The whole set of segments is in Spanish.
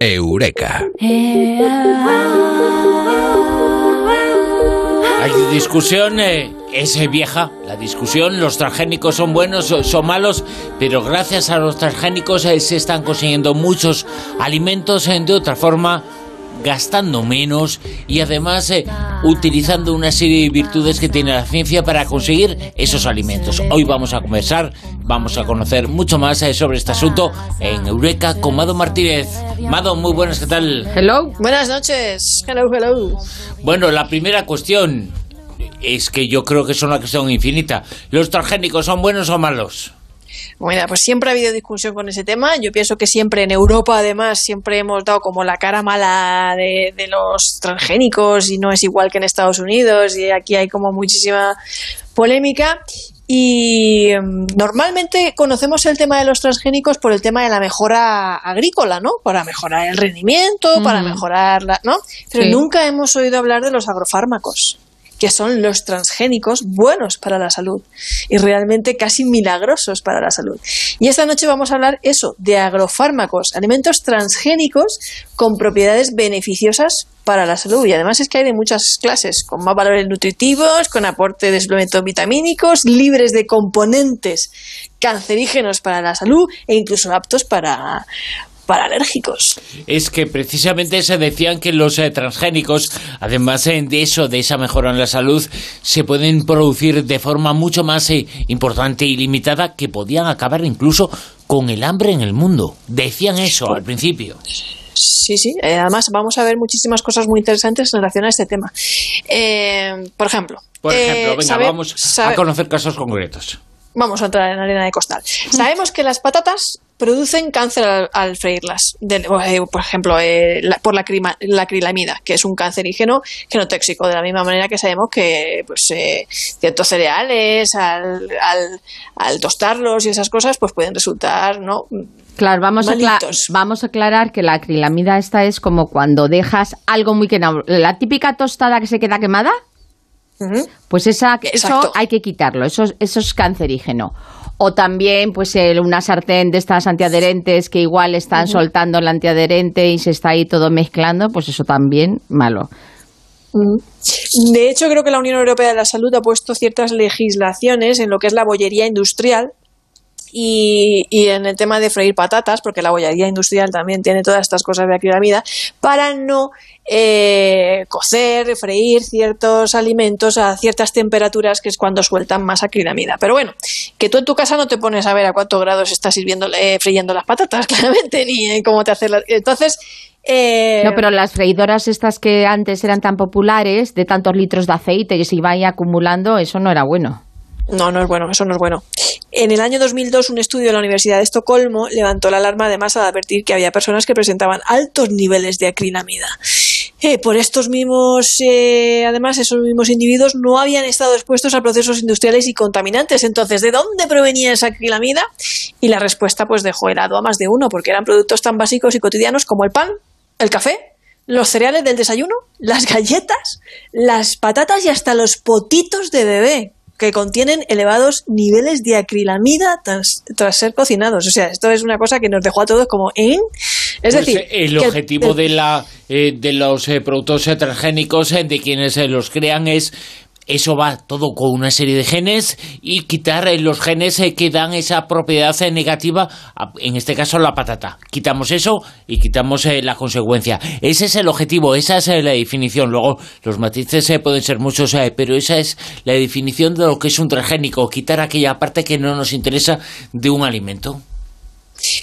Eureka. Hay discusión, eh, es eh, vieja la discusión, los transgénicos son buenos son malos, pero gracias a los transgénicos eh, se están consiguiendo muchos alimentos de otra forma gastando menos y además utilizando una serie de virtudes que tiene la ciencia para conseguir esos alimentos. Hoy vamos a conversar, vamos a conocer mucho más eh, sobre este asunto en Eureka con Mado Martínez. Mado, muy buenas, ¿qué tal? Hello. Buenas noches. Hello, hello. Bueno, la primera cuestión es que yo creo que es una cuestión infinita. ¿Los transgénicos son buenos o malos? Bueno, pues siempre ha habido discusión con ese tema. Yo pienso que siempre en Europa, además, siempre hemos dado como la cara mala de, de los transgénicos y no es igual que en Estados Unidos y aquí hay como muchísima polémica. Y mm, normalmente conocemos el tema de los transgénicos por el tema de la mejora agrícola, ¿no? Para mejorar el rendimiento, para mejorar la, ¿no? Pero Sí. nunca hemos oído hablar de los agrofármacos que son los transgénicos buenos para la salud y realmente casi milagrosos para la salud. Y esta noche vamos a hablar eso, de agrofármacos, alimentos transgénicos con propiedades beneficiosas para la salud. Y además es que hay de muchas clases, con más valores nutritivos, con aporte de suplementos vitamínicos, libres de componentes cancerígenos para la salud e incluso aptos para, para alérgicos. Es que precisamente se decían que los eh, transgénicos, además eh, de eso, de esa mejora en la salud, se pueden producir de forma mucho más eh, importante y limitada que podían acabar incluso con el hambre en el mundo. Decían eso al principio. Sí, sí. Además, vamos a ver muchísimas cosas muy interesantes en relación a este tema. Por ejemplo, Por ejemplo, venga, sabe- vamos sabe- a conocer casos concretos. vamos a entrar en arena de costal. Sabemos que las patatas producen cáncer al, al freírlas. De- eh, por ejemplo, eh, la- por la, crima- la acrilamida, que es un cancerígeno genotóxico, de la misma manera que sabemos que pues, eh, ciertos cereales, al, al, al tostarlos y esas cosas, pues pueden resultar, ¿no? Claro, vamos a, vamos a aclarar que la acrilamida esta es como cuando dejas algo muy quemado. La típica tostada que se queda quemada, pues esa, eso hay que quitarlo, eso, eso es cancerígeno. O también, pues, el- una sartén de estas antiadherentes que igual están soltando el antiadherente y se está ahí todo mezclando, pues eso también malo. De hecho, creo que la Unión Europea de la Salud ha puesto ciertas legislaciones en lo que es la bollería industrial y, y en el tema de freír patatas, porque la bollería industrial también tiene todas estas cosas de acrilamida, para no eh, cocer, freír ciertos alimentos a ciertas temperaturas, que es cuando sueltan más acrilamida. Pero bueno, que tú en tu casa no te pones a ver a cuántos grados estás sirviendo, eh, friendo las patatas, claramente, ni en cómo te hace la... Entonces... eh, No, pero las freidoras estas que antes eran tan populares, de tantos litros de aceite que se iba ahí acumulando, eso no era bueno. No, no es bueno, eso no es bueno. En el año 2002, un estudio de la Universidad de Estocolmo levantó la alarma además al advertir que había personas que presentaban altos niveles de acrilamida. Eh, por estos mismos, eh, además, esos mismos individuos no habían estado expuestos a procesos industriales y contaminantes. Entonces, ¿de dónde provenía esa acrilamida? Y la respuesta, pues, dejó helado a más de uno, porque eran productos tan básicos y cotidianos como el pan, el café, los cereales del desayuno, las galletas, las patatas y hasta los potitos de bebé que contienen elevados niveles de acrilamida tras, tras ser cocinados. O sea, esto es una cosa que nos dejó a todos como en... Es Pues, decir, eh, el objetivo el- de la eh, de los eh, productos eh, transgénicos eh, de quienes eh, los crean es eso va todo con una serie de genes y quitar eh, los genes eh, que dan esa propiedad eh, negativa, en este caso la patata. Quitamos eso y quitamos la consecuencia. Ese es el objetivo, esa es la definición. Luego los matices pueden ser muchos, pero esa es la definición de lo que es un transgénico, quitar aquella parte que no nos interesa de un alimento.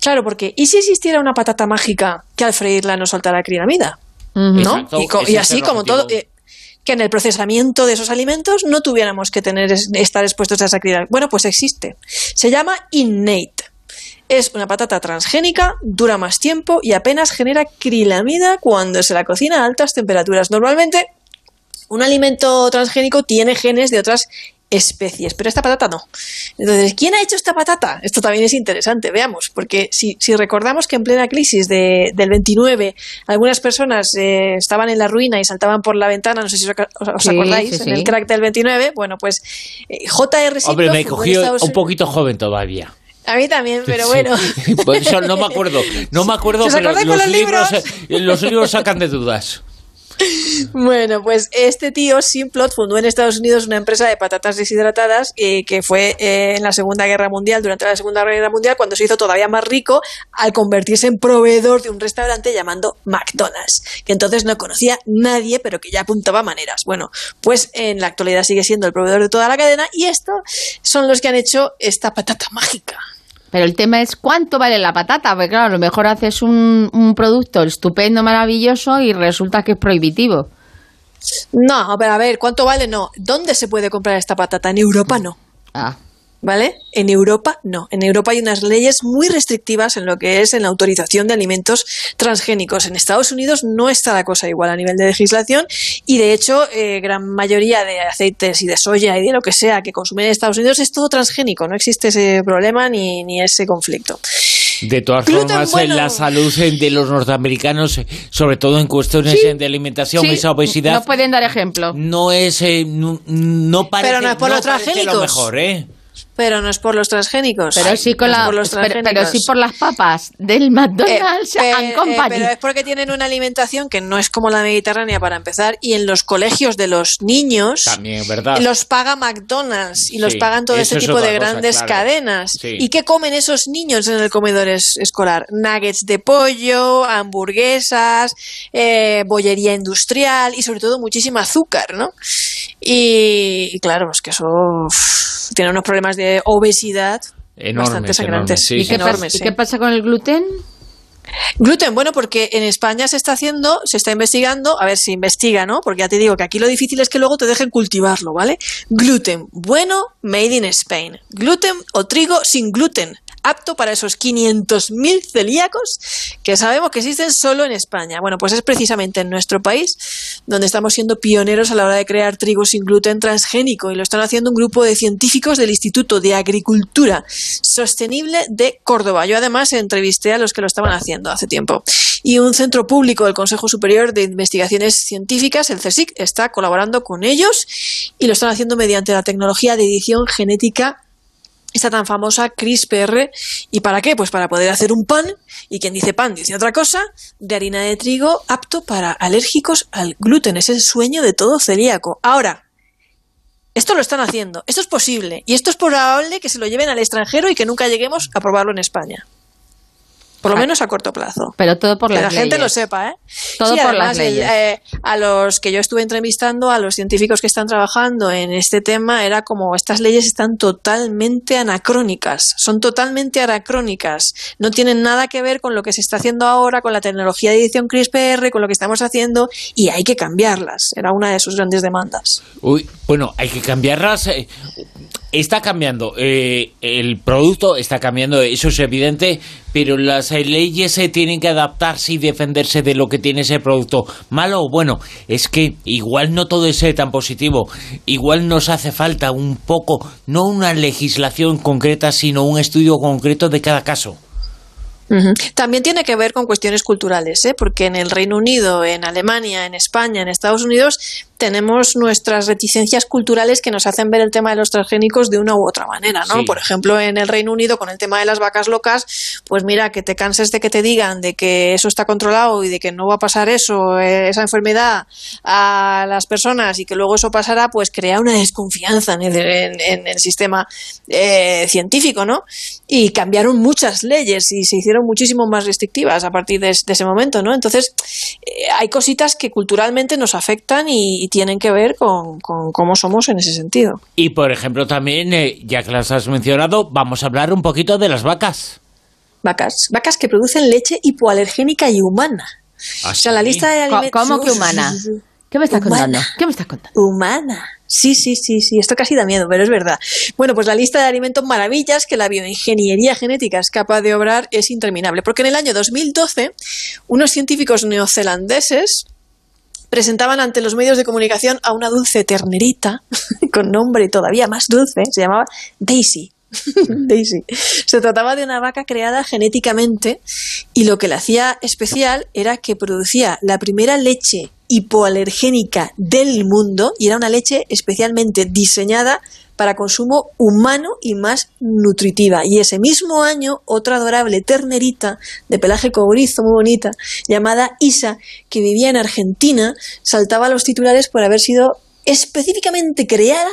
Claro, porque ¿y si existiera una patata mágica que al freírla no soltara acrilamida? Ujú. ¿no? Exacto, y, co- así como todo, eh, que en el procesamiento de esos alimentos no tuviéramos que tener es- estar expuestos a esa acrilamida. Bueno, pues existe. Se llama innate. Es una patata transgénica, dura más tiempo y apenas genera acrilamida cuando se la cocina a altas temperaturas. Normalmente, un alimento transgénico tiene genes de otras especies, pero esta patata no. Entonces, ¿quién ha hecho esta patata? Esto también es interesante, veamos, porque si, si recordamos que en plena crisis de- del 29 algunas personas eh, estaban en la ruina y saltaban por la ventana, no sé si os, os- os Sí, acordáis, sí, en el crack del 29, bueno, pues eh, J.R. Hombre, me cogió Estados un poquito joven todavía. A mí también, pero bueno. Por eso no me acuerdo. No me acuerdo, pero los, los libros, libros? eh, los libros sacan de dudas. Bueno, pues este tío, Simplot, fundó en Estados Unidos una empresa de patatas deshidratadas eh, que fue eh, en la Segunda Guerra Mundial, durante la Segunda Guerra Mundial, cuando se hizo todavía más rico al convertirse en proveedor de un restaurante llamando McDonald's, que entonces no conocía nadie, pero que ya apuntaba maneras. Bueno, pues en la actualidad sigue siendo el proveedor de toda la cadena y estos son los que han hecho esta patata mágica. Pero el tema es cuánto vale la patata, porque claro, a lo mejor haces un, un producto estupendo, maravilloso y resulta que es prohibitivo. No, pero a ver, ¿cuánto vale? No. ¿Dónde se puede comprar esta patata? En Europa no. Ah, ¿Vale? En Europa no. En Europa hay unas leyes muy restrictivas en lo que es en la autorización de alimentos transgénicos. En Estados Unidos no está la cosa igual a nivel de legislación y de hecho eh, gran mayoría de aceites y de soya y de lo que sea que consumen en Estados Unidos es todo transgénico. No existe ese problema ni, ni ese conflicto. De todas Gluten formas, bueno. en la salud de los norteamericanos, sobre todo en cuestiones Sí. de alimentación, sí, esa obesidad, No pueden dar ejemplo. no es, eh, no, no parece, Pero no es por los parece lo transgénicos. mejor, ¿eh? Pero no es por los transgénicos. Pero sí, con No la, por los pero, pero sí por las papas del McDonald's Eh, and eh, Company. pero es porque tienen una alimentación que no es como la mediterránea para empezar y en los colegios de los niños También, ¿verdad? los paga McDonald's y los pagan todo eso este es tipo de cosa, grandes claro. cadenas. Sí. ¿Y qué comen esos niños en el comedor es- escolar? Nuggets de pollo, hamburguesas, eh, bollería industrial y sobre todo muchísimo azúcar, ¿no? Y, y claro, es que eso tiene unos problemas de obesidad Enormes, bastante sangrantes. enormes, sí, ¿Y, sí. qué enormes, pasa, ¿Y sí. qué pasa con el gluten? Gluten, bueno, porque en España se está haciendo, se está investigando, a ver si investiga, ¿no? Porque ya te digo que aquí lo difícil es que luego te dejen cultivarlo, ¿vale? Gluten, bueno, made in Spain. Gluten o trigo sin gluten, apto para esos 500.000 celíacos que sabemos que existen solo en España. Bueno, pues es precisamente en nuestro país donde estamos siendo pioneros a la hora de crear trigo sin gluten transgénico y lo están haciendo un grupo de científicos del Instituto de Agricultura Sostenible de Córdoba. Yo además entrevisté a los que lo estaban haciendo hace tiempo. Y un centro público del Consejo Superior de Investigaciones Científicas, el CSIC, está colaborando con ellos y lo están haciendo mediante la tecnología de edición genética esta tan famosa CRISPR. ¿Y para qué? Pues para poder hacer un pan, y quien dice pan dice otra cosa, de harina de trigo apto para alérgicos al gluten. Es el sueño de todo celíaco. Ahora, esto lo están haciendo, esto es posible, y esto es probable que se lo lleven al extranjero y que nunca lleguemos a probarlo en España. Por lo Ah. menos a corto plazo. Pero todo por que las la gente lo sepa, ¿eh? Todo Sí, por además, las el, leyes. eh, a los que yo estuve entrevistando, a los científicos que están trabajando en este tema, era como estas leyes están totalmente anacrónicas, son totalmente anacrónicas, no tienen nada que ver con lo que se está haciendo ahora, con la tecnología de edición CRISPR, con lo que estamos haciendo, y hay que cambiarlas. Era una de sus grandes demandas. Uy, bueno, hay que cambiarlas. eh, Está cambiando, eh, el producto está cambiando, eso es evidente, pero las eh, leyes tienen que adaptarse y defenderse de lo que tiene ese producto. Malo o bueno, es que igual no todo es eh, tan positivo, igual nos hace falta un poco, no una legislación concreta, sino un estudio concreto de cada caso. También tiene que ver con cuestiones culturales, ¿eh? porque en el Reino Unido, en Alemania, en España, en Estados Unidos, tenemos nuestras reticencias culturales que nos hacen ver el tema de los transgénicos de una u otra manera, ¿no? Sí. Por ejemplo, en el Reino Unido, con el tema de las vacas locas, pues mira, que te canses de que te digan de que eso está controlado y de que no va a pasar eso, eh, esa enfermedad a las personas y que luego eso pasará, pues crea una desconfianza en el, en- en el sistema eh, científico, ¿no? Y cambiaron muchas leyes y se hicieron muchísimo más restrictivas a partir de, es- de ese momento, ¿no? Entonces, eh, hay cositas que culturalmente nos afectan y, y tienen que ver con, con cómo somos en ese sentido. Y por ejemplo también, eh, ya que las has mencionado, vamos a hablar un poquito de las vacas. Vacas, vacas que producen leche hipoalergénica y humana. ¿Ah, O sea, la sí? lista de alimentos... ¿Cómo que humana? ¿Qué me estás Humana. contando? ¿Qué me estás contando? Humana. Sí, sí, sí, sí. Esto casi da miedo, pero es verdad. Bueno, pues la lista de alimentos maravillas que la bioingeniería genética es capaz de obrar es interminable. Porque en el año 2012, unos científicos neozelandeses presentaban ante los medios de comunicación a una dulce ternerita, con nombre todavía más dulce, se llamaba Daisy. Daisy. Se trataba de una vaca creada genéticamente y lo que la hacía especial era que producía la primera leche hipoalergénica del mundo y era una leche especialmente diseñada para consumo humano y más nutritiva. Y ese mismo año, otra adorable ternerita de pelaje cobrizo muy bonita, llamada Isa, que vivía en Argentina, saltaba a los titulares por haber sido específicamente creada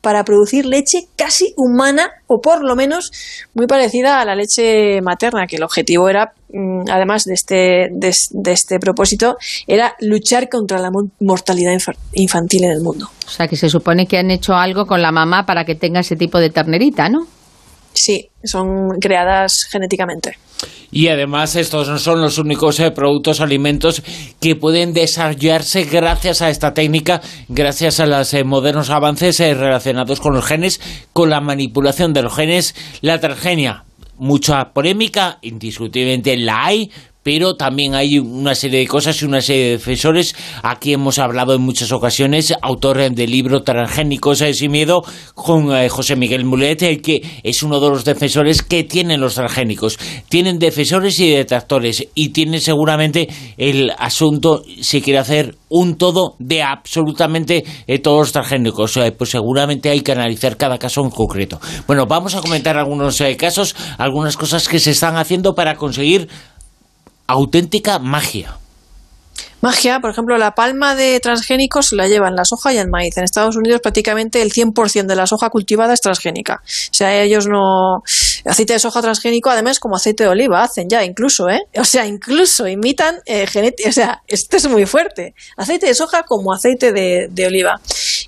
para producir leche casi humana o por lo menos muy parecida a la leche materna, que el objetivo era, además de este, de, este propósito, era luchar contra la mortalidad infantil en el mundo. O sea, que se supone que han hecho algo con la mamá para que tenga ese tipo de ternerita, ¿no? Sí, son creadas genéticamente. Y además estos no son los únicos eh, productos alimentos que pueden desarrollarse gracias a esta técnica, gracias a los eh, modernos avances eh, relacionados con los genes, con la manipulación de los genes, la transgenia. Mucha polémica, indiscutiblemente la hay, pero también hay una serie de cosas y una serie de defensores. Aquí hemos hablado en muchas ocasiones, autor del libro Transgénicos sin miedo, con eh, José Miguel Mulet, el que es uno de los defensores que tienen los transgénicos. Tienen defensores y detractores y tienen seguramente el asunto, si quiere hacer un todo de absolutamente eh, todos los transgénicos. Eh, pues seguramente hay que analizar cada caso en concreto. Bueno, vamos a comentar algunos casos, algunas cosas que se están haciendo para conseguir auténtica magia. Magia, por ejemplo, la palma de transgénicos la llevan la soja y el maíz. En Estados Unidos prácticamente el 100% de la soja cultivada es transgénica. O sea, ellos no... Aceite de soja transgénico, además, como aceite de oliva, hacen ya incluso, ¿eh? O sea, incluso imitan eh, genética... O sea, esto es muy fuerte. Aceite de soja como aceite de, de oliva.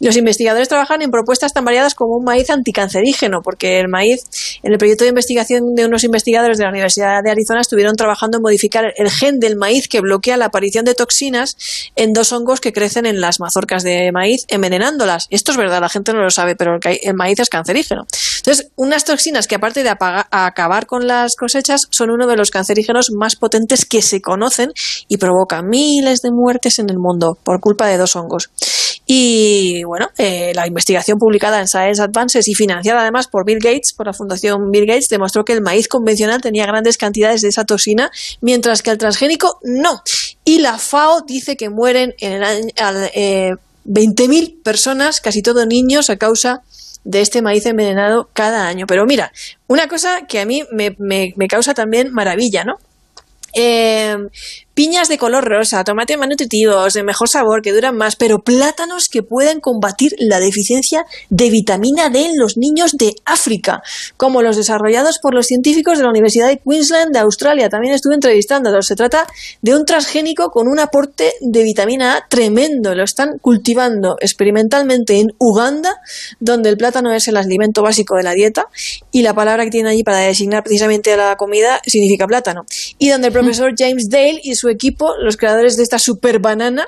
Los investigadores trabajan en propuestas tan variadas como un maíz anticancerígeno, porque el maíz, en el proyecto de investigación de unos investigadores de la Universidad de Arizona, estuvieron trabajando en modificar el gen del maíz que bloquea la aparición de toxinas en dos hongos que crecen en las mazorcas de maíz, envenenándolas. Esto es verdad, la gente no lo sabe, pero el maíz es cancerígeno. Entonces, unas toxinas que aparte de acabar con las cosechas, son uno de los cancerígenos más potentes que se conocen y provocan miles de muertes en el mundo por culpa de dos hongos. Y bueno, eh, la investigación publicada en Science Advances y financiada además por Bill Gates, por la Fundación Bill Gates, demostró que el maíz convencional tenía grandes cantidades de esa toxina, mientras que el transgénico no. Y la FAO dice que mueren en el eh, 20.000 personas, casi todos niños, a causa de este maíz envenenado cada año. Pero mira, una cosa que a mí me, me, me causa también maravilla, ¿no? Eh, piñas de color rosa, tomates más nutritivos, de mejor sabor, que duran más, pero plátanos que pueden combatir la deficiencia de vitamina D en los niños de África, como los desarrollados por los científicos de la Universidad de Queensland de Australia. También estuve entrevistándolos. Se trata de un transgénico con un aporte de vitamina A tremendo. Lo están cultivando experimentalmente en Uganda, donde el plátano es el alimento básico de la dieta y la palabra que tiene allí para designar precisamente a la comida significa plátano. Y donde el profesor James Dale y su equipo, los creadores de esta super banana,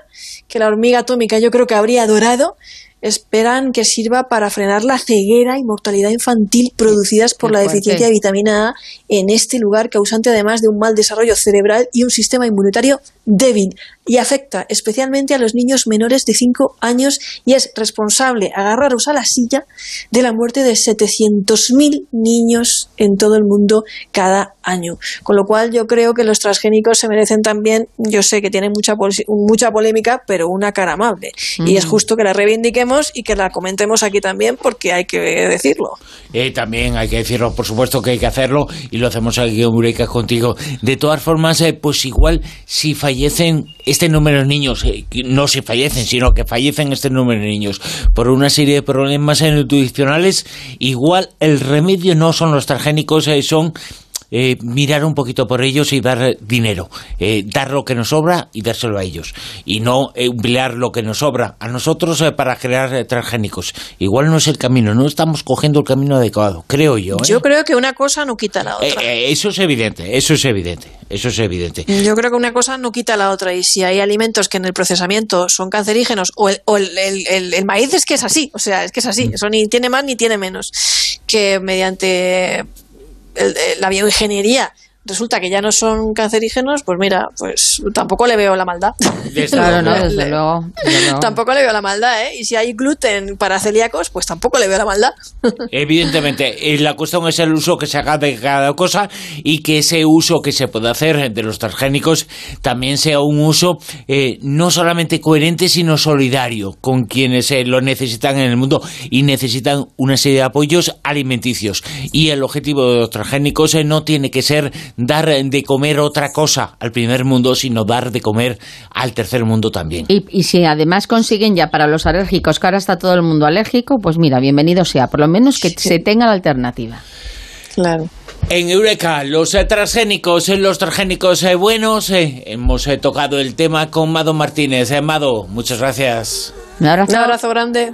que la hormiga atómica yo creo que habría adorado, esperan que sirva para frenar la ceguera y mortalidad infantil producidas por la deficiencia de vitamina A en este lugar, causante además de un mal desarrollo cerebral y un sistema inmunitario débil y afecta especialmente a los niños menores de 5 años y es responsable, agarraros a la silla, de la muerte de 700.000 niños en todo el mundo cada año. Con lo cual yo creo que los transgénicos se merecen también, yo sé que tienen mucha, mucha polémica, pero una cara amable. Y es justo que la reivindiquemos y que la comentemos aquí también porque hay que decirlo. Eh, también hay que decirlo, por supuesto que hay que hacerlo y lo hacemos aquí en contigo. De todas formas, eh, pues igual si fallecen este número de niños, eh, no se fallecen, sino que fallecen este número de niños por una serie de problemas nutricionales, igual el remedio no son los transgénicos, eh, son eh, mirar un poquito por ellos y dar dinero, eh, dar lo que nos sobra y dárselo a ellos, y no emplear lo que nos sobra a nosotros eh, para crear transgénicos. Igual no es el camino, no estamos cogiendo el camino adecuado, creo yo. Yo creo que una cosa no quita la otra. eso es evidente, eso es evidente, eso es evidente. Yo creo que una cosa no quita la otra, y si hay alimentos que en el procesamiento son cancerígenos, o el, el, maíz es que es así, o sea, es que es así, mm. eso ni tiene más ni tiene menos, que mediante la bioingeniería resulta que ya no son cancerígenos, pues mira, pues tampoco le veo la maldad. Claro, no, desde luego, Tampoco le veo la maldad, ¿eh? Y si hay gluten para celíacos, pues tampoco le veo la maldad. Evidentemente, eh, la cuestión es el uso que se haga de cada cosa y que ese uso que se puede hacer de los transgénicos también sea un uso eh, no solamente coherente, sino solidario con quienes eh, lo necesitan en el mundo y necesitan una serie de apoyos alimenticios. Y el objetivo de los transgénicos no tiene que ser dar de comer otra cosa al primer mundo, sino dar de comer al tercer mundo también. Y, si además consiguen ya para los alérgicos, que ahora está todo el mundo alérgico, pues mira, bienvenido sea, por lo menos que se tenga la alternativa. Claro. En Eureka, los eh, transgénicos, eh, los transgénicos eh, buenos, hemos tocado el tema con Mado Martínez. Mado, muchas gracias. Un abrazo. Un abrazo grande.